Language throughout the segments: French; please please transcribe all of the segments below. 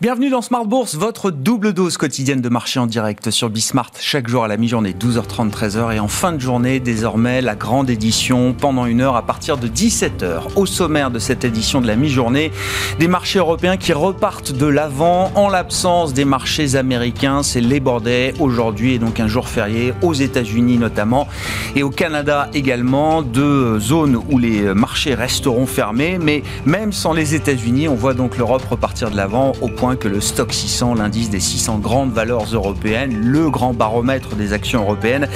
Bienvenue dans Smart Bourse, votre double dose quotidienne de marché en direct sur Bismart, chaque jour à la mi-journée, 12h30, 13h, et en fin de journée, désormais, la grande édition pendant une heure à partir de 17h. Au sommaire de cette édition de la mi-journée, des marchés européens qui repartent de l'avant en l'absence des marchés américains. C'est les Day aujourd'hui et donc un jour férié aux États-Unis notamment et au Canada également, deux zones où les marchés resteront fermés. Mais même sans les États-Unis, on voit donc l'Europe repartir de l'avant au point que le stock 600, l'indice des 600 grandes valeurs européennes, le grand baromètre des actions européennes,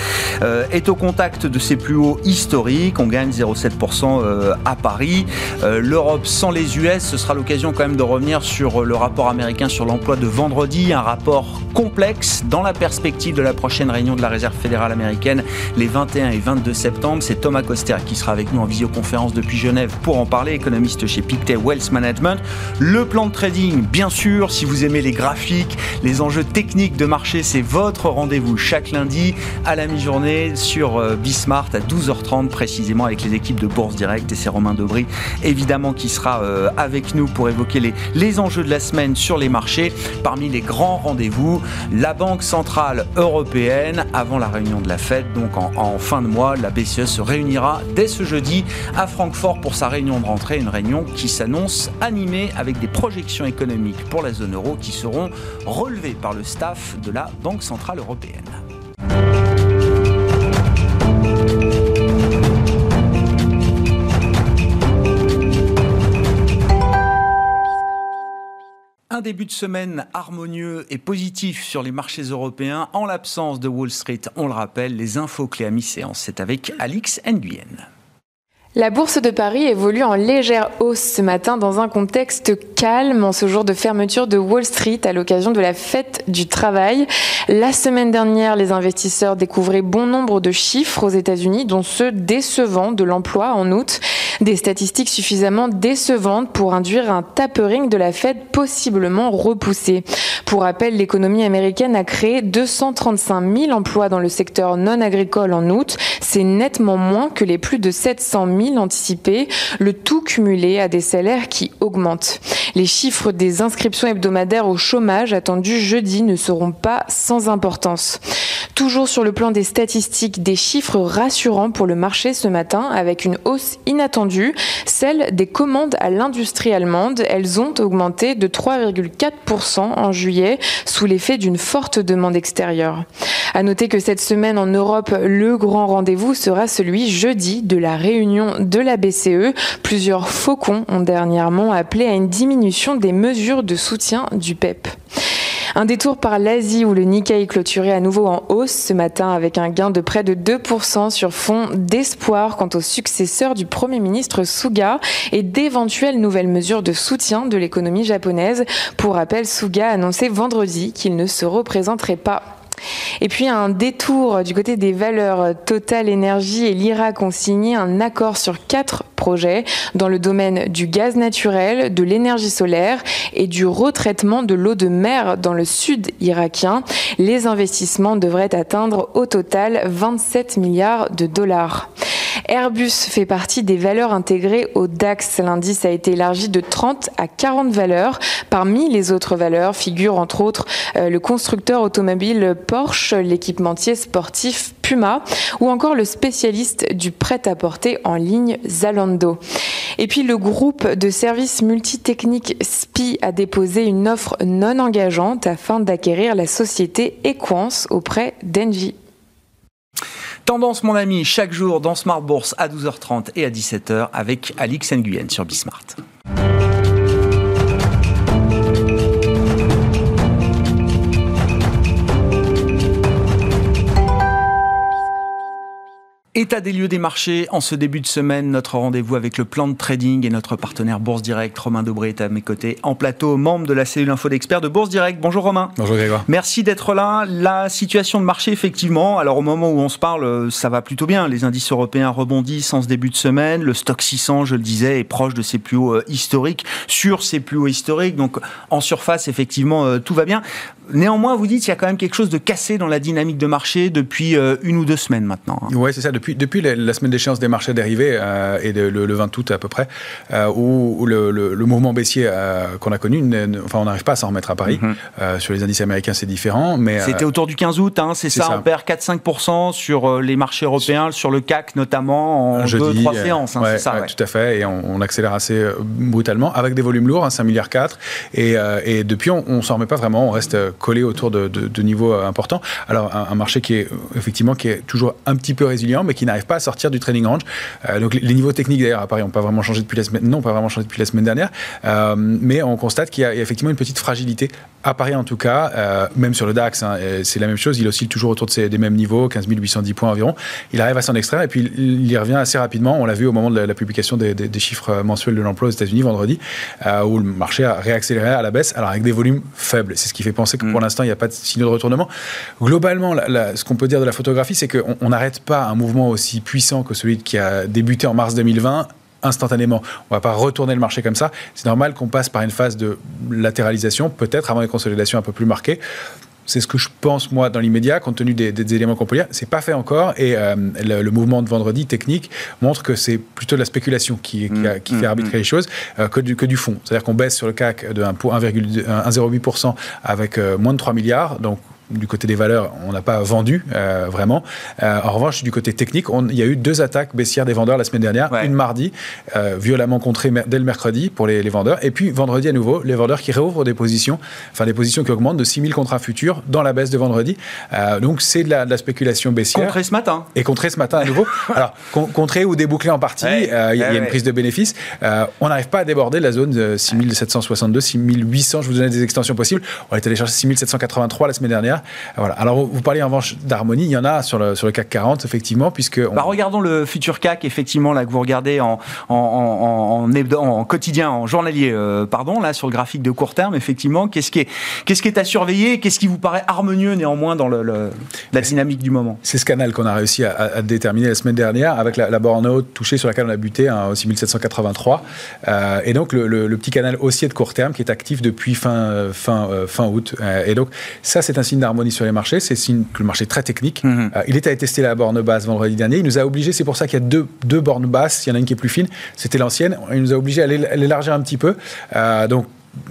euh, est au contact de ses plus hauts historiques. On gagne 0,7% euh, à Paris. Euh, L'Europe sans les US, ce sera l'occasion quand même de revenir sur le rapport américain sur l'emploi de vendredi, un rapport complexe dans la perspective de la prochaine réunion de la Réserve fédérale américaine les 21 et 22 septembre. C'est Thomas Coster qui sera avec nous en visioconférence depuis Genève pour en parler, économiste chez Pictet Wealth Management. Le plan de trading, bien sûr, si vous aimez les graphiques, les enjeux techniques de marché, c'est votre rendez-vous chaque lundi à la mi-journée sur euh, Bismart à 12h30 précisément avec les équipes de Bourse Direct et c'est Romain Dobry évidemment qui sera euh, avec nous pour évoquer les, les enjeux de la semaine sur les marchés. Parmi les grands rendez-vous, la Banque Centrale Européenne avant la réunion de la Fed, donc en, en fin de mois, la BCE se réunira dès ce jeudi à Francfort pour sa réunion de rentrée, une réunion qui s'annonce animée avec des projections économiques pour la zone euro qui seront relevés par le staff de la Banque Centrale Européenne. Un début de semaine harmonieux et positif sur les marchés européens en l'absence de Wall Street. On le rappelle, les infos clés à mi-séance, c'est avec Alix Nguyen. La bourse de Paris évolue en légère hausse ce matin dans un contexte calme en ce jour de fermeture de Wall Street à l'occasion de la fête du travail. La semaine dernière, les investisseurs découvraient bon nombre de chiffres aux États-Unis, dont ceux décevants de l'emploi en août. Des statistiques suffisamment décevantes pour induire un tapering de la Fed possiblement repoussé. Pour rappel, l'économie américaine a créé 235 000 emplois dans le secteur non agricole en août. C'est nettement moins que les plus de 700 000 anticipés, le tout cumulé à des salaires qui augmentent. Les chiffres des inscriptions hebdomadaires au chômage attendus jeudi ne seront pas sans importance. Toujours sur le plan des statistiques, des chiffres rassurants pour le marché ce matin avec une hausse inattendue, celle des commandes à l'industrie allemande. Elles ont augmenté de 3,4% en juillet sous l'effet d'une forte demande extérieure. À noter que cette semaine en Europe, le grand rendez-vous sera celui jeudi de la réunion de la BCE. Plusieurs faucons ont dernièrement appelé à une diminution des mesures de soutien du PEP. Un détour par l'Asie où le Nikkei clôturait à nouveau en hausse ce matin avec un gain de près de 2% sur fond d'espoir quant au successeur du Premier ministre Suga et d'éventuelles nouvelles mesures de soutien de l'économie japonaise. Pour rappel, Suga a annoncé vendredi qu'il ne se représenterait pas et puis un détour du côté des valeurs Total Énergie et l'Irak ont signé un accord sur quatre projets dans le domaine du gaz naturel, de l'énergie solaire et du retraitement de l'eau de mer dans le sud irakien. Les investissements devraient atteindre au total 27 milliards de dollars. Airbus fait partie des valeurs intégrées au DAX. L'indice a été élargi de 30 à 40 valeurs. Parmi les autres valeurs figurent entre autres euh, le constructeur automobile Porsche, l'équipementier sportif Puma ou encore le spécialiste du prêt-à-porter en ligne Zalando. Et puis le groupe de services multitechniques SPI a déposé une offre non engageante afin d'acquérir la société Equance auprès d'Engie. Tendance, mon ami, chaque jour dans Smart Bourse à 12h30 et à 17h avec Alix Nguyen sur Bismart. État des lieux des marchés en ce début de semaine, notre rendez-vous avec le plan de trading et notre partenaire Bourse Direct, Romain Dobré est à mes côtés en plateau, membre de la cellule info d'experts de Bourse Direct. Bonjour Romain. Bonjour Grégoire. Merci d'être là. La situation de marché, effectivement, alors au moment où on se parle, ça va plutôt bien. Les indices européens rebondissent en ce début de semaine. Le stock 600, je le disais, est proche de ses plus hauts euh, historiques, sur ses plus hauts historiques. Donc en surface, effectivement, euh, tout va bien. Néanmoins, vous dites qu'il y a quand même quelque chose de cassé dans la dynamique de marché depuis euh, une ou deux semaines maintenant. Hein. Oui, c'est ça. Depuis, depuis la, semaine d'échéance des marchés dérivés euh, et le, 20 août à peu près, euh, où, le, mouvement baissier qu'on a connu, enfin, on n'arrive pas à s'en remettre à Paris. Mhm. sur les indices américains, c'est différent. mais C'était autour du 15 août, hein, c'est ça, On perd 4-5% sur les marchés européens, sur le CAC notamment, en 2-3 séances. Hein, ça, Tout à fait. Et on, accélère assez brutalement avec des volumes lourds, 5 milliards 4. Et, et depuis, on ne s'en remet pas vraiment. On reste collé autour de, niveaux euh, importants. Alors un, marché qui est effectivement qui est toujours un petit peu résilient, mais qui n'arrive pas à sortir du trading range. Euh, donc les, niveaux techniques d'ailleurs à Paris n'ont pas vraiment changé depuis la semaine, non, pas vraiment changé depuis la semaine dernière, euh, mais on constate qu'il y, a effectivement une petite fragilité à Paris en tout cas, même sur le DAX, hein, c'est la même chose. Il oscille toujours autour de ces, des mêmes niveaux, 15 810 points environ. Il arrive à s'en extraire et puis il y revient assez rapidement. On l'a vu au moment de la, publication des, chiffres mensuels de l'emploi aux États-Unis vendredi, où le marché a réaccéléré à la baisse, alors avec des volumes faibles. C'est ce qui fait penser que pour mm. l'instant, il n'y a pas de signaux de retournement. Globalement, ce qu'on peut dire de la photographie, c'est qu'on n'arrête pas un mouvement aussi puissant que celui qui a débuté en mars 2020 instantanément. On ne va pas retourner le marché comme ça. C'est normal qu'on passe par une phase de latéralisation, peut-être avant une consolidation un peu plus marquée. C'est ce que je pense, moi, dans l'immédiat, compte tenu des, éléments qu'on peut lire. C'est pas fait encore. Et euh, le, mouvement de vendredi technique montre que c'est plutôt de la spéculation qui, qui, mmh, fait mmh, arbitrer les choses euh, que, du, que du fond. C'est-à-dire qu'on baisse sur le CAC de 1,08% avec euh, moins de 3 milliards. Donc, du côté des valeurs, on n'a pas vendu euh, vraiment. Euh, en revanche, du côté technique, il y a eu deux attaques baissières des vendeurs la semaine dernière. Une mardi, euh, violemment contrée dès le mercredi pour les, vendeurs. Et puis vendredi à nouveau, les vendeurs qui réouvrent des positions, enfin des positions qui augmentent de 6000 contrats futurs dans la baisse de vendredi. donc c'est de, la, spéculation baissière. Contré ce matin. Et contré ce matin à nouveau. Alors, contré ou débouclé en partie, il y, a une prise de bénéfice. on n'arrive pas à déborder la zone de 6762, 6800. Je vous donnais des extensions possibles. On est allé chercher 6783 la semaine dernière. Voilà. Alors, vous parlez en revanche d'harmonie, il y en a sur le, sur le CAC 40, effectivement, puisque... Bah, regardons le futur CAC, effectivement, là, que vous regardez en, en, en, quotidien, en journalier, euh, pardon, là, sur le graphique de court terme, effectivement. Qu'est-ce qui est, qu'est-ce qui est à surveiller? Qu'est-ce qui vous paraît harmonieux, néanmoins, dans le, la dynamique du moment? C'est ce canal qu'on a réussi à, déterminer la semaine dernière, avec la, borne haute touchée sur laquelle on a buté, hein, aussi 1783. Euh, et donc, le, petit canal haussier de court terme qui est actif depuis fin, fin, euh, fin août. et donc, ça, c'est un signe d'harmonie sur les marchés, c'est signe que le marché est très technique. Mhm. Euh, il est allé tester la borne basse vendredi dernier. Il nous a obligé, c'est pour ça qu'il y a deux, deux bornes basses. Il y en a une qui est plus fine, c'était l'ancienne. Il nous a obligé à l'élargir un petit peu. Euh, donc,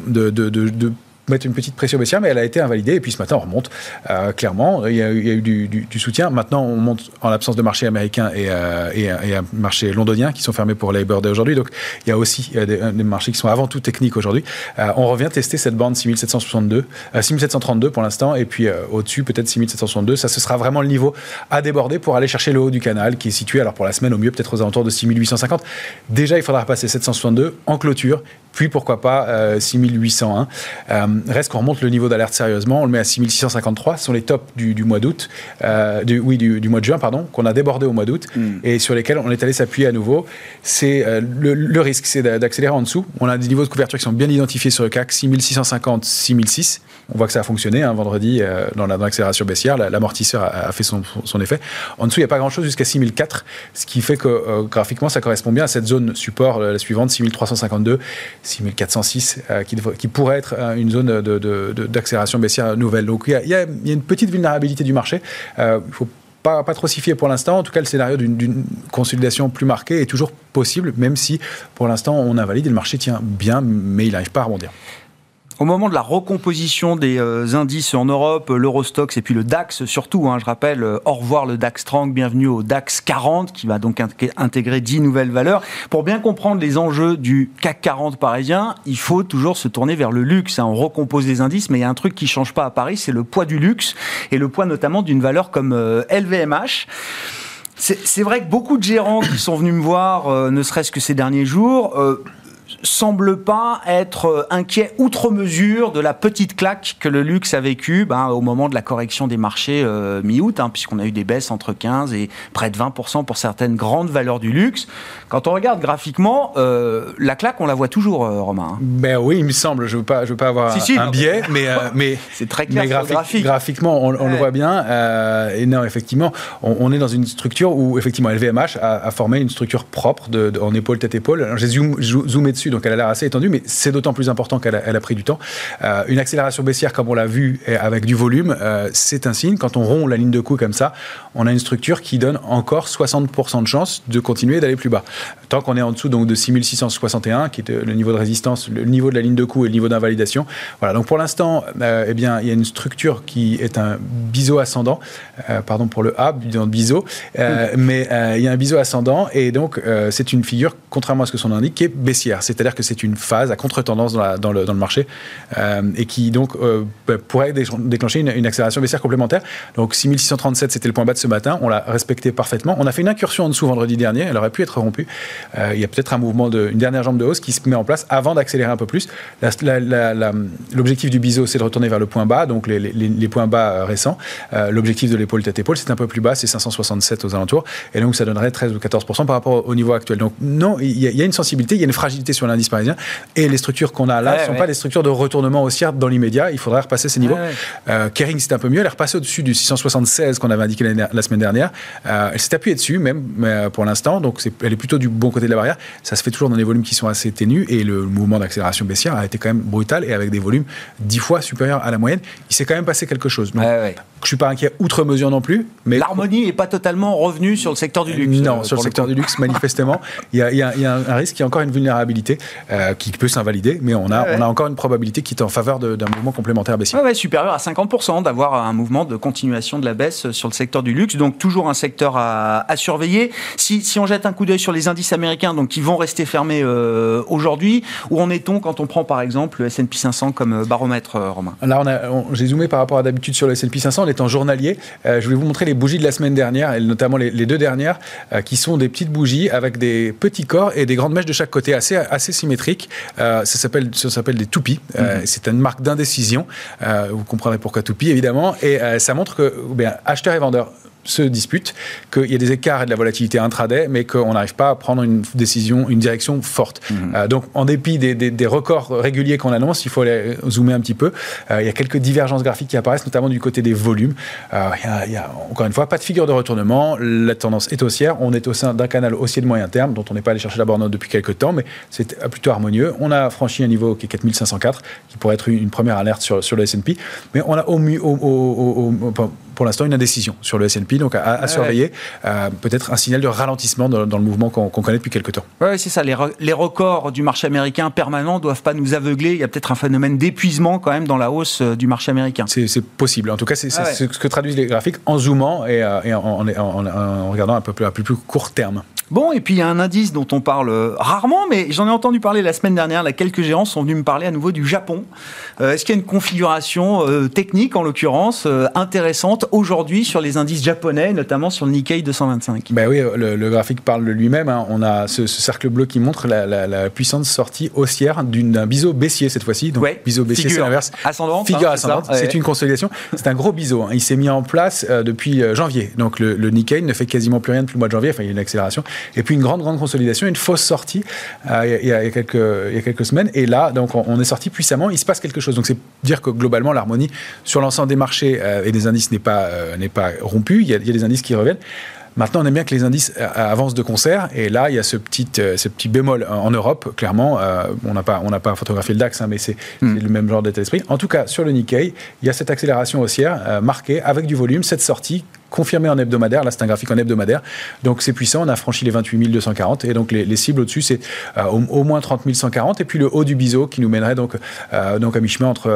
de, de, de mettre une petite pression baissière, mais elle a été invalidée. Et puis ce matin, on remonte. Euh, clairement, il y a, eu du, soutien. Maintenant, on monte en l'absence de marché américain et, euh, et, un marché londonien qui sont fermés pour Labor Day aujourd'hui. Donc, il y a aussi des, des, marchés qui sont avant tout techniques aujourd'hui. Euh, on revient tester cette bande 6762, 6732 pour l'instant, et puis au-dessus, peut-être 6762. Ça, ce sera vraiment le niveau à déborder pour aller chercher le haut du canal qui est situé, alors pour la semaine, au mieux, peut-être aux alentours de 6850. Déjà, il faudra passer 762 en clôture puis pourquoi pas 6801. Euh, euh, reste qu'on remonte le niveau d'alerte sérieusement, on le met à 6653, ce sont les tops du, mois d'août, euh, du, oui, du, mois de juin, pardon, qu'on a débordé au mois d'août, mm. et sur lesquels on est allé s'appuyer à nouveau. C'est le, risque, c'est d'accélérer en dessous. On a des niveaux de couverture qui sont bien identifiés sur le CAC, 6650, 6006. On voit que ça a fonctionné hein, vendredi dans l'accélération baissière, l'amortisseur a, fait son, effet. En dessous, il n'y a pas grand-chose jusqu'à 6004, ce qui fait que graphiquement, ça correspond bien à cette zone support, la suivante, 6352. 6406, euh, qui, pourrait être euh, une zone d'accélération baissière nouvelle. Donc il y, a, une petite vulnérabilité du marché. Euh, il faut pas, pas trop s'y fier pour l'instant. En tout cas, le scénario d'une consolidation plus marquée est toujours possible, même si pour l'instant on invalide et le marché tient bien, mais il n'arrive pas à rebondir. Au moment de la recomposition des euh, indices en Europe, l'Eurostox et puis le DAX surtout, hein, je rappelle, euh, au revoir le DAX 30, bienvenue au DAX 40 qui va donc intégrer 10 nouvelles valeurs. Pour bien comprendre les enjeux du CAC 40 parisien, il faut toujours se tourner vers le luxe. Hein. On recompose les indices, mais il y a un truc qui change pas à Paris, c'est le poids du luxe et le poids notamment d'une valeur comme LVMH. Euh, c'est vrai que beaucoup de gérants qui sont venus me voir, ne serait-ce que ces derniers jours, semble pas être euh, inquiet outre mesure de la petite claque que le luxe a vécu ben, au moment de la correction des marchés euh, mi-août, hein, puisqu'on a eu des baisses entre 15 et près de 20% pour certaines grandes valeurs du luxe. Quand on regarde graphiquement, euh, la claque, on la voit toujours, Romain. Hein. Ben oui, il me semble. Je ne veux, pas, je veux pas avoir un biais, mais, mais c'est très clair graphique, graphiquement, on, le voit bien. et non, effectivement, on, est dans une structure où, effectivement, LVMH a, a formé une structure propre de, en épaule, tête-épaule. J'ai zoomé dessus donc elle a l'air assez étendue, mais c'est d'autant plus important qu'elle a, elle a, pris du temps. Euh, une accélération baissière, comme on l'a vu, avec du volume, euh, c'est un signe. Quand on rompt la ligne de coup comme ça, on a une structure qui donne encore 60% de chance de continuer d'aller plus bas. Tant qu'on est en dessous donc, de 6661, qui est le niveau de résistance, le niveau de la ligne de coup et le niveau d'invalidation. Voilà, donc pour l'instant, euh, eh bien, il y a une structure qui est un biseau ascendant, pardon pour le A, biseau, euh, mais il y a un biseau ascendant et donc c'est une figure, contrairement à ce que son indique, qui est baissière, c'est-à-dire que c'est une phase à contre-tendance dans, le, marché et qui donc bah, pourrait déclencher une, accélération baissière complémentaire. Donc 6637, c'était le point bas de ce matin, on l'a respecté parfaitement. On a fait une incursion en dessous vendredi dernier, elle aurait pu être rompue. il y a peut-être un mouvement, de, une dernière jambe de hausse qui se met en place avant d'accélérer un peu plus. L'objectif du biseau, c'est de retourner vers le point bas, donc les, points bas euh, récents. Euh, l'objectif de l'épaule tête épaule, c'est un peu plus bas, c'est 567 aux alentours, et donc ça donnerait 13 ou 14 par rapport au niveau actuel. Donc non, il y, a une sensibilité, il y a une fragilité sur l'indice parisien, et les structures qu'on a là ne sont pas des structures de retournement haussière dans l'immédiat. Il faudrait repasser ces niveaux. Euh, Kering, c'est un peu mieux. Elle est repassée au-dessus du 676 qu'on avait indiqué la, semaine dernière. elle s'est appuyée dessus, même pour l'instant, donc elle est plutôt du bon côté de la barrière. Ça se fait toujours dans des volumes qui sont assez ténus, et le mouvement d'accélération baissière a été quand même brutal et avec des volumes dix fois supérieurs à la moyenne. Il s'est quand même passé quelque chose. Donc, Je suis pas inquiet outre mesure non plus. Mais l'harmonie n'est pas totalement revenue sur le secteur du luxe. Non, euh, sur le secteur du luxe, manifestement, il y, a, y, a, un risque, il y a encore une vulnérabilité euh, qui peut s'invalider, mais on a, on a encore une probabilité qui est en faveur d'un mouvement complémentaire baissier. Ouais, supérieur à 50% d'avoir un mouvement de continuation de la baisse sur le secteur du luxe. Donc toujours un secteur à, à surveiller. Si, si, on jette un coup d'œil sur les indices américains, donc qui vont rester fermés euh, aujourd'hui, où en est-on quand on prend par exemple le S&P 500 comme euh, baromètre, euh, Romain? Là, j'ai zoomé par rapport à d'habitude sur le S&P 500 en étant journalier. Euh, je vais vous montrer les bougies de la semaine dernière, et notamment les, deux dernières, qui sont des petites bougies avec des petits corps et des grandes mèches de chaque côté, assez, assez symétriques. ça s'appelle des toupies. Mhm. C'est une marque d'indécision. vous comprendrez pourquoi toupie, évidemment. Et ça montre que bien, acheteurs et vendeurs se disputent, qu'il y a des écarts et de la volatilité intraday, mais qu'on n'arrive pas à prendre une décision, une direction forte. Mhm. Euh, donc, en dépit des, records réguliers qu'on annonce, il faut aller zoomer un petit peu. Euh, il y a quelques divergences graphiques qui apparaissent, notamment du côté des volumes. Euh, il, y a, encore une fois, pas de figure de retournement. La tendance est haussière. On est au sein d'un canal haussier de moyen terme, dont on n'est pas allé chercher la borne depuis quelques temps, mais c'est plutôt harmonieux. On a franchi un niveau qui est 4504, qui pourrait être une, première alerte sur, sur le S&P, mais on a au, mieux, au, pour l'instant une indécision sur le S&P donc à, surveiller. Euh, peut-être un signal de ralentissement dans, le mouvement qu'on connaît depuis quelques temps. Oui, c'est ça. Les, les, records du marché américain permanent ne doivent pas nous aveugler. Il y a peut-être un phénomène d'épuisement quand même dans la hausse euh, du marché américain. C'est possible. En tout cas, c'est ce que traduisent les graphiques en zoomant et, euh, en, en, regardant un peu plus, à plus, plus court terme. Bon, et puis il y a un indice dont on parle rarement, mais j'en ai entendu parler la semaine dernière. Là, quelques gérants sont venus me parler à nouveau du Japon. Est-ce qu'il y a une configuration technique, en l'occurrence, intéressante aujourd'hui sur les indices japonais notamment sur le Nikkei 225. Ben oui, le, graphique parle de lui-même. Hein. On a ce, cercle bleu qui montre la, puissante sortie haussière d'un biseau baissier cette fois-ci. Donc, biseau baissier, c'est l'inverse. Ascendante. Figure hein, ascendante. C'est une consolidation. C'est un gros biseau. Hein. Il s'est mis en place euh, depuis euh, janvier. Donc, le, Nikkei ne fait quasiment plus rien depuis le mois de janvier. Enfin, il y a une accélération. Et puis, une grande, grande consolidation, une fausse sortie euh, il, y a, quelques, il y a quelques semaines. Et là, donc, on, est sorti puissamment. Il se passe quelque chose. Donc, c'est dire que globalement, l'harmonie sur l'ensemble des marchés et des indices n'est pas, n'est pas rompue. Il y, a, il y a des indices qui reviennent. Maintenant, on aime bien que les indices euh, avancent de concert, et là, il y a ce petit, euh, ce petit bémol en Europe, clairement. Euh, on n'a pas, on pas photographié le DAX, hein, mais c'est hmm. le même genre d'état d'esprit. En tout cas, sur le Nikkei, il y a cette accélération haussière marquée avec du volume, cette sortie confirmé en hebdomadaire. Là, c'est un graphique en hebdomadaire. Donc, c'est puissant. On a franchi les 28 240. Et donc, les, cibles au-dessus, c'est euh, au, moins 30 140. Et puis, le haut du biseau qui nous mènerait donc, euh, donc à mi-chemin entre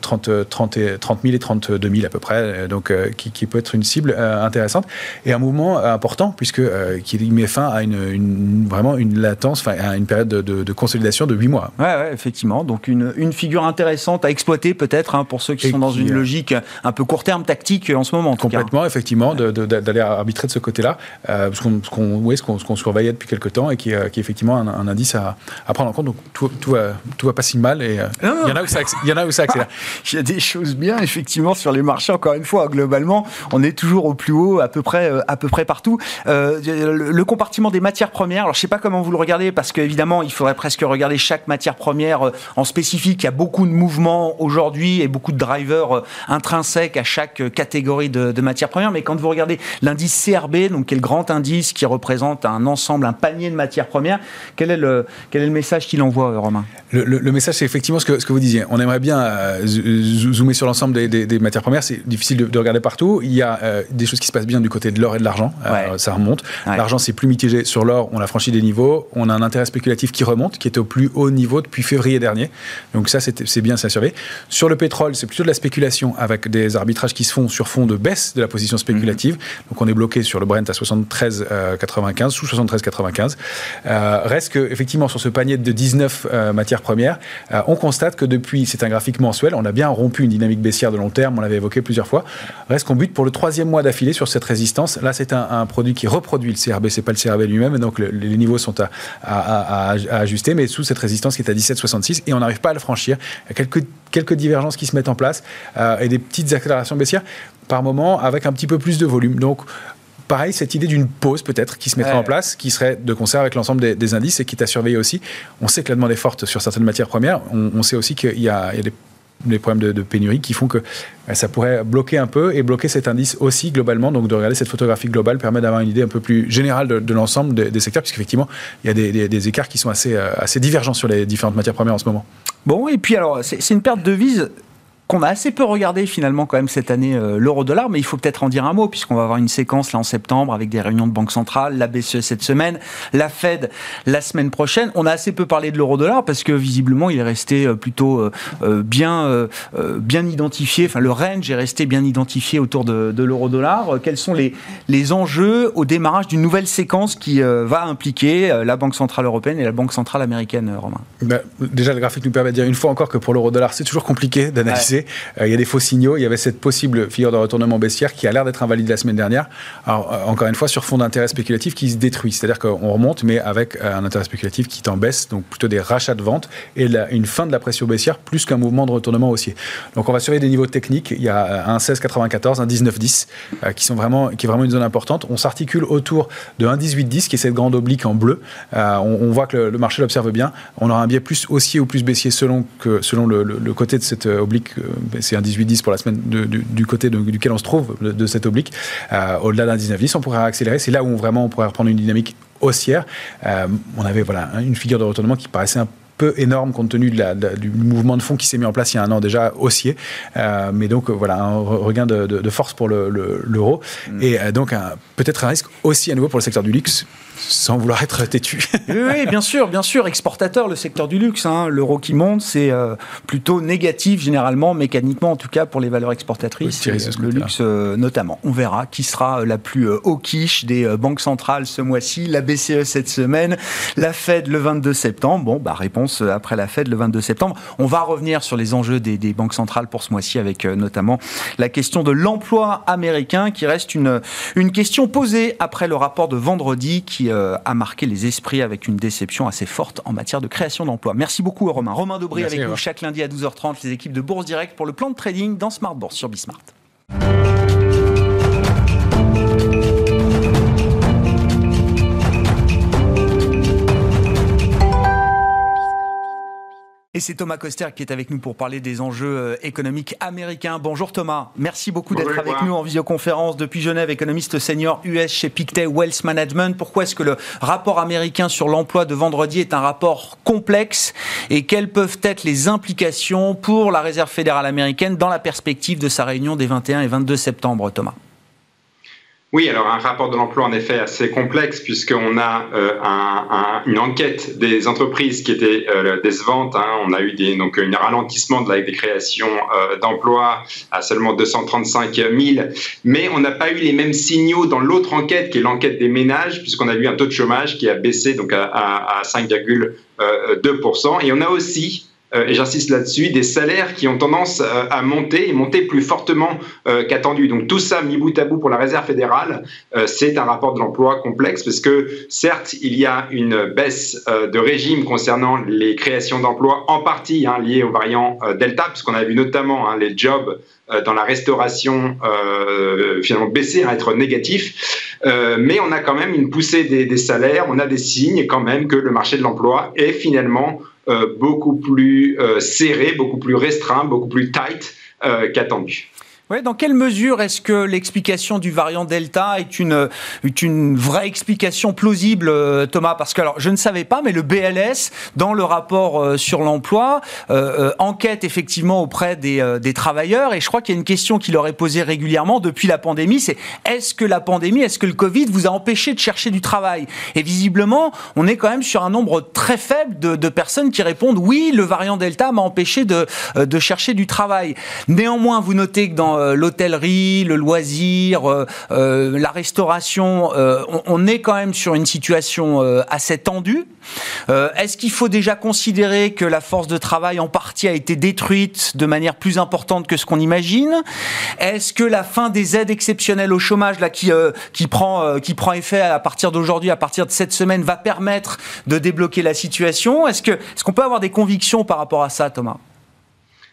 30, 30, et, 30 000 et 32 000 à peu près. Donc, euh, qui, peut être une cible intéressante. Et un mouvement important, puisque qui met fin à une, vraiment une latence, enfin, à une période de, consolidation de 8 mois. Ouais, ouais effectivement. Donc, une, une, figure intéressante à exploiter peut-être hein, pour ceux qui sont dans une logique un peu court terme tactique en ce moment. En complètement, effectivement, d'aller arbitrer de ce côté-là, euh, ce qu'on surveillait depuis quelques temps et qui, euh, qui est effectivement un, indice à, prendre en compte. Donc tout, tout, va, tout va pas si mal et euh, il y en a où ça, il y en a où ça accélère. il y a des choses bien, effectivement, sur les marchés. Encore une fois, globalement, on est toujours au plus haut à peu près, à peu près partout. le, compartiment des matières premières, alors je sais pas comment vous le regardez parce qu'évidemment, il faudrait presque regarder chaque matière première en spécifique. Il y a beaucoup de mouvements aujourd'hui et beaucoup de drivers intrinsèques à chaque catégorie de, de matières premières mais quand vous regardez l'indice CRB, donc qui est le grand indice qui représente un ensemble, un panier de matières premières, quel est le, quel est le message qu'il envoie, Romain? Le, message, c'est effectivement ce que, ce que vous disiez. On aimerait bien zoomer sur l'ensemble des, matières premières. C'est difficile de, regarder partout. Il y a des choses qui se passent bien du côté de l'or et de l'argent. ça remonte. L'argent, c'est plus mitigé sur l'or. On a franchi des niveaux. On a un intérêt spéculatif qui remonte, qui était au plus haut niveau depuis février dernier. Donc ça, c'est bien, ça surveiller. Sur le pétrole, c'est plutôt de la spéculation avec des arbitrages qui se font sur fond de baisse de la position spéculative. Mhm. Donc on est bloqué sur le Brent à 73,95, sous 73,95. Euh, reste que, effectivement, sur ce panier de 19 euh, matières premières, euh, on constate que depuis, c'est un graphique mensuel, on a bien rompu une dynamique baissière de long terme, on l'avait évoqué plusieurs fois. Reste qu'on bute pour le troisième mois d'affilée sur cette résistance. Là, c'est un, produit qui reproduit le CRB, c'est pas le CRB lui-même, donc les niveaux sont à, à, ajuster, mais sous cette résistance qui est à 17,66 et on n'arrive pas à le franchir. Il y a quelques, quelques divergences qui se mettent en place et des petites accélérations baissières par moment avec un petit peu plus de volume. Donc, pareil, cette idée d'une pause peut-être qui se mettrait en place, qui serait de concert avec l'ensemble des, indices et qui est à surveiller aussi. On sait que la demande est forte sur certaines matières premières. On, sait aussi qu'il y, a, des problèmes de, pénurie qui font que euh, ça pourrait bloquer un peu et bloquer cet indice aussi globalement. Donc de regarder cette photographie globale permet d'avoir une idée un peu plus générale de, l'ensemble des, secteurs, puisqu'effectivement, il y a des, écarts qui sont assez, euh, assez divergents sur les différentes matières premières en ce moment. Bon, et puis alors, c'est une perte de vise qu'on a assez peu regardé finalement quand même cette année euh, l'euro-dollar, mais il faut peut-être en dire un mot puisqu'on va avoir une séquence là en septembre avec des réunions de banque centrale, la BCE cette semaine, la Fed la semaine prochaine. On a assez peu parlé de l'euro-dollar parce que visiblement il est resté euh, plutôt euh, bien bien identifié. Enfin le range est resté bien identifié autour de, l'euro-dollar. Quels sont les les enjeux au démarrage d'une nouvelle séquence qui va impliquer la Banque centrale européenne et la Banque centrale américaine, Romain? Ben, Déjà le graphique nous permet de dire une fois encore que pour l'euro-dollar c'est toujours compliqué d'analyser. Euh, il y a des faux signaux. Il y avait cette possible figure de retournement baissière qui a l'air d'être invalide la semaine dernière. Euh, encore une fois, sur fond d'intérêt spéculatif qui se détruit. C'est-à-dire qu'on remonte, mais avec euh, un intérêt spéculatif qui est baisse, donc plutôt des rachats de vente et une fin de la pression baissière plus qu'un mouvement de retournement haussier. Donc, on va surveiller des niveaux techniques. Il y a un 16,94, un 19,10 qui sont vraiment, qui est vraiment une zone importante. On s'articule autour de 1,18,10 qui est cette grande oblique en bleu. on, voit que le, marché l'observe bien. On aura un biais plus haussier ou plus baissier selon, que, selon le, côté de cette oblique euh, c'est un 18-10 pour la semaine du, côté duquel on se trouve, de, cette oblique. Euh, au-delà d'un 19-10, on pourrait accélérer. C'est là où vraiment on pourrait reprendre une dynamique haussière. Euh, on avait voilà, une figure de retournement qui paraissait un peu énorme compte tenu du mouvement de fond qui s'est mis en place il y a un an déjà haussier. mais donc voilà, un regain de, force pour l'euro. Mm. Et donc peut-être un risque aussi à nouveau pour le secteur du luxe sans vouloir être têtu. oui, bien sûr, bien sûr. Exportateur, le secteur du luxe. Hein. L'euro qui monte, c'est euh, plutôt négatif généralement, mécaniquement en tout cas pour les valeurs exportatrices. le luxe euh, notamment. On verra qui sera euh, la plus au quiche des banques centrales ce mois-ci. La BCE cette semaine, la Fed le 22 septembre. Bon, bah, réponse après la Fed le 22 septembre. On va revenir sur les enjeux des, des banques centrales pour ce mois-ci avec notamment la question de l'emploi américain qui reste une, une question posée après le rapport de vendredi qui euh, a marqué les esprits avec une déception assez forte en matière de création d'emplois. Merci beaucoup Romain. Romain Dobré avec nous chaque lundi à 12h30, les équipes de Bourse Direct pour le plan de trading dans Smart Bourse sur Bismart. Et c'est Thomas Coster qui est avec nous pour parler des enjeux euh, économiques américains. Bonjour Thomas, merci beaucoup d'être avec nous en visioconférence depuis Genève, économiste senior US chez Pictet Wealth Management. Pourquoi est-ce que le rapport américain sur l'emploi de vendredi est un rapport complexe et quelles peuvent être les implications pour la Réserve fédérale américaine dans la perspective de sa réunion des 21 et 22 septembre, Thomas? Oui, alors un rapport de l'emploi en effet assez complexe puisqu'on a euh, un, une enquête des entreprises qui était euh, décevante. Hein. On a eu donc un ralentissement de la, des créations euh, d'emplois à seulement 235 000, mais on n'a pas eu les mêmes signaux dans l'autre enquête qui est l'enquête des ménages puisqu'on a eu un taux de chômage qui a baissé donc à, à, à 5,2%. Et on a aussi et j'insiste là-dessus, des salaires qui ont tendance euh, à monter et monter plus fortement euh, qu'attendu. Donc tout ça mis bout à bout pour la Réserve fédérale, c'est un rapport de l'emploi complexe parce que certes, il y a une baisse de régime concernant les créations d'emplois, en partie hein, liées au variant Delta, puisqu'on a vu notamment hein, les jobs dans la restauration finalement baisser, hein, être négatifs. mais on a quand même une poussée des, salaires, on a des signes quand même que le marché de l'emploi est finalement euh, beaucoup plus euh, serré, beaucoup plus restreint, beaucoup plus tight euh, qu'attendu. Ouais, dans quelle mesure est-ce que l'explication du variant Delta est une, est une vraie explication plausible, euh, Thomas? Parce que alors, je ne savais pas, mais le BLS, dans le rapport euh, sur l'emploi, euh, enquête effectivement auprès des, des travailleurs. Et je crois qu'il y a une question qui leur est posée régulièrement depuis la pandémie, c'est est-ce que la pandémie, est-ce que le Covid vous a empêché de chercher du travail? Et visiblement, on est quand même sur un nombre très faible de, de personnes qui répondent oui, le variant Delta m'a empêché de, de chercher du travail. Néanmoins, vous notez que dans euh, l'hôtellerie, le loisir, euh, euh, la restauration, on, est quand même sur une situation assez tendue. Est-ce qu'il faut déjà considérer que la force de travail en partie a été détruite de manière plus importante que ce qu'on imagine? Est-ce que la fin des aides exceptionnelles au chômage, là, qui, prend, qui prend effet à partir d'aujourd'hui, à partir de cette semaine, va permettre de débloquer la situation? Est-ce qu'on est qu'on peut avoir des convictions par rapport à ça, Thomas?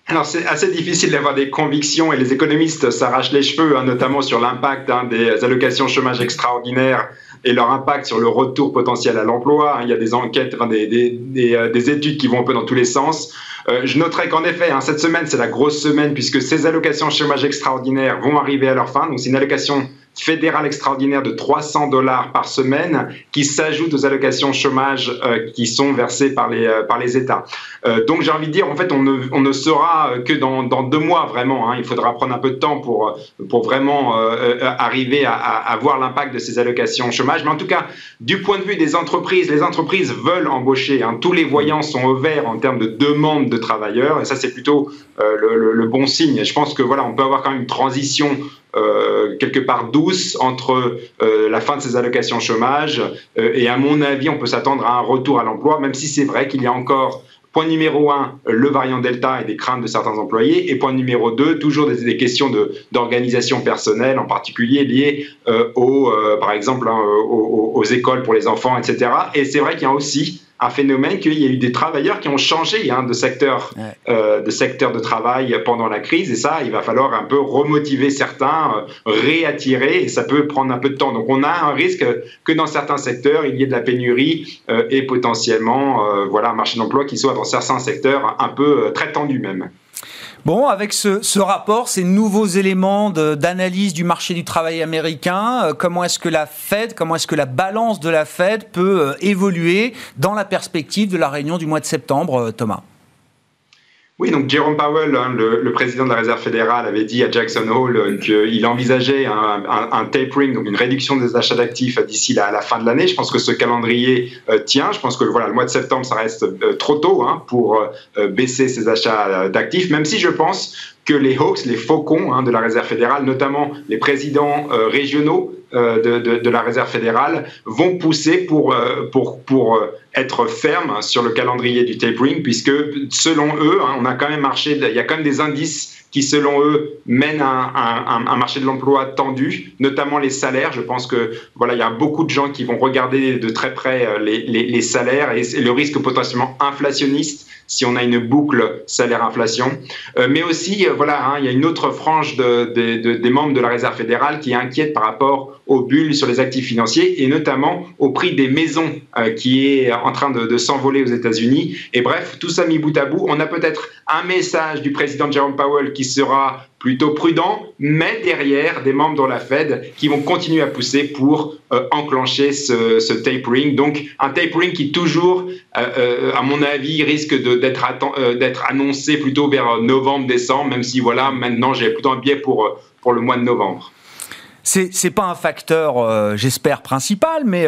Alors c'est assez difficile d'avoir des convictions et les économistes s'arrachent les cheveux, hein, notamment sur l'impact hein, des allocations chômage extraordinaires et leur impact sur le retour potentiel à l'emploi. Il y a des enquêtes, euh, des, études qui vont un peu dans tous les sens. Euh, je noterai qu'en effet, hein, cette semaine, c'est la grosse semaine puisque ces allocations chômage extraordinaires vont arriver à leur fin. Donc c'est une allocation fédérale extraordinaire de 300 dollars par semaine qui s'ajoute aux allocations chômage euh, qui sont versées par les, euh, par les États. Euh, donc j'ai envie de dire, en fait, on ne, on ne saura que dans, dans deux mois vraiment. Hein, il faudra prendre un peu de temps pour, pour vraiment arriver à, à, voir l'impact de ces allocations chômage. Mais en tout cas, du point de vue des entreprises, les entreprises veulent embaucher. Hein, tous les voyants sont au vert en termes de demande de travailleurs et ça c'est plutôt le, le, le, bon signe. Je pense que voilà, on peut avoir quand même une transition euh, quelque part douce entre euh, la fin de ces allocations chômage euh, et à mon avis, on peut s'attendre à un retour à l'emploi, même si c'est vrai qu'il y a encore Point numéro un, le variant Delta et des craintes de certains employés. Et point numéro deux, toujours des, des questions d'organisation personnelle, en particulier liées aux, par exemple, hein, aux, écoles pour les enfants, etc. Et c'est vrai qu'il y a aussi un phénomène qu'il y a eu des travailleurs qui ont changé hein, de, secteur, euh, de secteur de travail pendant la crise. Et ça, il va falloir un peu remotiver certains, euh, réattirer, et ça peut prendre un peu de temps. Donc on a un risque que dans certains secteurs, il y ait de la pénurie euh, et potentiellement voilà, un marché d'emploi qui soit dans certains secteurs un peu très tendu même. Bon, avec ce, rapport, ces nouveaux éléments d'analyse du marché du travail américain, euh, comment est-ce que la Fed, comment est-ce que la balance de la Fed peut euh, évoluer dans la perspective de la réunion du mois de septembre, euh, Thomas? Oui, donc Jerome Powell, hein, le, président de la Réserve fédérale, avait dit à Jackson Hole euh, qu'il envisageait un, tapering, une réduction des achats d'actifs d'ici la, fin de l'année. Je pense que ce calendrier euh, tient. Je pense que voilà, le mois de septembre, ça reste euh, trop tôt hein, pour baisser ces achats d'actifs, même si je pense que les Hawks, les faucons hein, de la Réserve fédérale, notamment les présidents régionaux de, de, de, la Réserve fédérale, vont pousser pour, pour, pour être ferme sur le calendrier du tapering, puisque selon eux, hein, on a quand même marché, il y a quand même des indices qui, selon eux, mènent à un, marché de l'emploi tendu, notamment les salaires. Je pense que voilà, il y a beaucoup de gens qui vont regarder de très près euh, les, salaires et le risque potentiellement inflationniste si on a une boucle salaire-inflation. Euh, mais aussi, euh, voilà, hein, il y a une autre frange de, de, de, des membres de la Réserve fédérale qui est inquiète par rapport aux bulles sur les actifs financiers et notamment au prix des maisons qui est en train de s'envoler aux États-Unis. Et bref, tout ça mis bout à bout, on a peut-être un message du président Jerome Powell qui sera plutôt prudent, mais derrière des membres de la Fed qui vont continuer à pousser pour euh, enclencher ce, tapering. Donc un tapering qui toujours, euh, euh à mon avis, risque d'être annoncé plutôt vers novembre-décembre, même si voilà, maintenant j'ai plutôt un biais pour, pour le mois de novembre. C'est pas un facteur, j'espère, principal, mais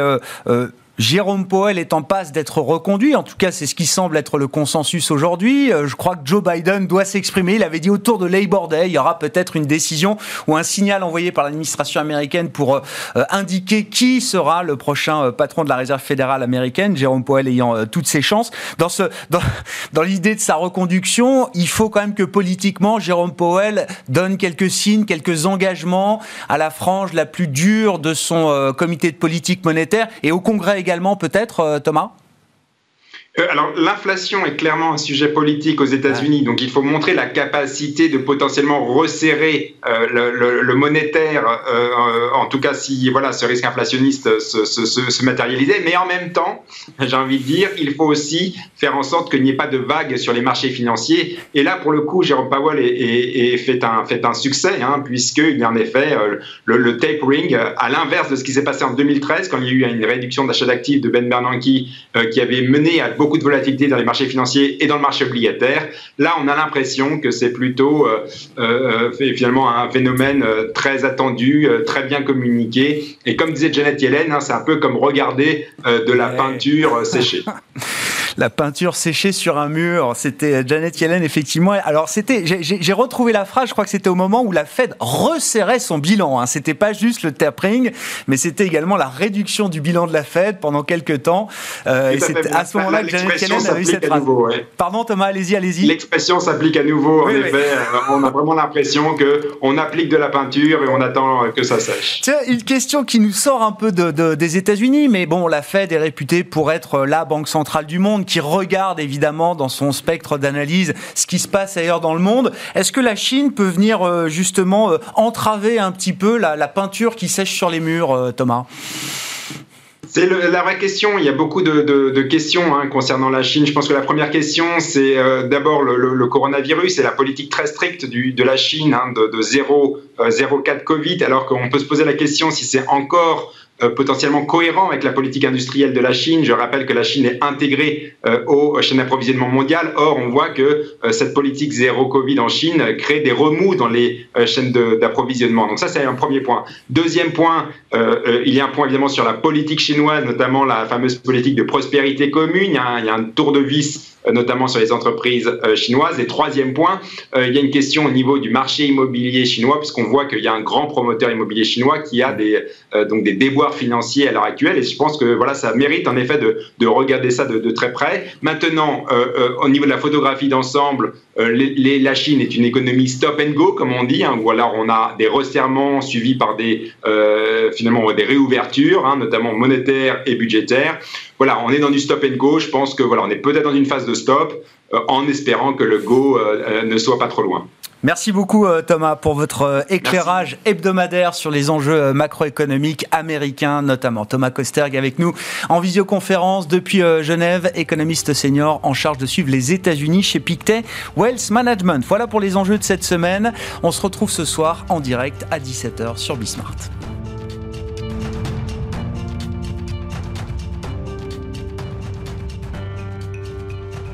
Jérôme Powell est en passe d'être reconduit. En tout cas, c'est ce qui semble être le consensus aujourd'hui. Euh, je crois que Joe Biden doit s'exprimer. Il avait dit autour de Labor Day, il y aura peut-être une décision ou un signal envoyé par l'administration américaine pour euh, indiquer qui sera le prochain euh, patron de la Réserve fédérale américaine. Jérôme Powell ayant toutes ses chances. Dans, ce, dans, dans l'idée de sa reconduction, il faut quand même que politiquement, Jérôme Powell donne quelques signes, quelques engagements à la frange la plus dure de son comité de politique monétaire et au Congrès également peut-être, euh, Thomas? Euh, alors, l'inflation est clairement un sujet politique aux États-Unis, donc il faut montrer la capacité de potentiellement resserrer euh, le, monétaire, euh, en tout cas si voilà ce risque inflationniste se, se, matérialisait. Mais en même temps, j'ai envie de dire, il faut aussi faire en sorte qu'il n'y ait pas de vagues sur les marchés financiers. Et là, pour le coup, Jérôme Powell est, fait, un, fait un succès, hein, puisqu'il y a en effet le, le, tapering, à l'inverse de ce qui s'est passé en 2013, quand il y a eu une réduction d'achat d'actifs de Ben Bernanke qui avait mené à beaucoup beaucoup de volatilité dans les marchés financiers et dans le marché obligataire. Là, on a l'impression que c'est plutôt euh, euh, finalement un phénomène euh, très attendu, très bien communiqué. Et comme disait Janet Yellen, hein, c'est un peu comme regarder de la peinture séchée. la peinture séchée sur un mur. C'était Janet Yellen, effectivement. Alors, c'était, j'ai retrouvé la phrase, je crois que c'était au moment où la Fed resserrait son bilan. Hein. C'était pas juste le tapering, mais c'était également la réduction du bilan de la Fed pendant quelques temps. Euh, et c'est à ce moment-là que Janet Yellen a eu cette phrase. Pardon, Thomas, allez-y, allez-y. L'expression s'applique à nouveau. En effet, euh, on a vraiment l'impression que on applique de la peinture et on attend que ça sèche. Tiens, une question qui nous sort un peu de, des États-Unis, mais bon, la Fed est réputée pour être la banque centrale du monde qui regarde évidemment dans son spectre d'analyse ce qui se passe ailleurs dans le monde. Est-ce que la Chine peut venir euh, justement euh, entraver un petit peu la, peinture qui sèche sur les murs, euh, Thomas? C'est la vraie question. Il y a beaucoup de, questions hein, concernant la Chine. Je pense que la première question, c'est d'abord le, coronavirus et la politique très stricte de la Chine hein, de, de 0, 0 cas de Covid, alors qu'on peut se poser la question si c'est encore euh, potentiellement cohérent avec la politique industrielle de la Chine. Je rappelle que la Chine est intégrée euh, aux chaînes d'approvisionnement mondiales. Or, on voit que euh, cette politique zéro Covid en Chine crée des remous dans les chaînes d'approvisionnement. Donc ça, c'est un premier point. Deuxième point, il y a un point évidemment sur la politique chinoise, notamment la fameuse politique de prospérité commune. Il y a un tour de vis notamment sur les entreprises chinoises. Et troisième point, il y a une question au niveau du marché immobilier chinois, puisqu'on voit qu'il y a un grand promoteur immobilier chinois qui a des, donc des déboires financier à l'heure actuelle. Et je pense que voilà, ça mérite en effet de, de regarder ça de, très près. Maintenant, euh, euh, au niveau de la photographie d'ensemble, euh, la Chine est une économie stop and go, comme on dit, hein, alors on a des resserrements suivis par des finalement des réouvertures, hein, notamment monétaires et budgétaires. Voilà, on est dans du stop and go. Je pense que voilà, on est peut-être dans une phase de stop, en espérant que le go ne soit pas trop loin. Merci beaucoup euh, Thomas pour votre euh, éclairage hebdomadaire sur les enjeux euh, macroéconomiques américains notamment. Thomas Kosterg avec nous en visioconférence depuis Genève, économiste senior en charge de suivre les États-Unis chez Pictet Wealth Management. Voilà pour les enjeux de cette semaine. On se retrouve ce soir en direct à 17h sur Bismart.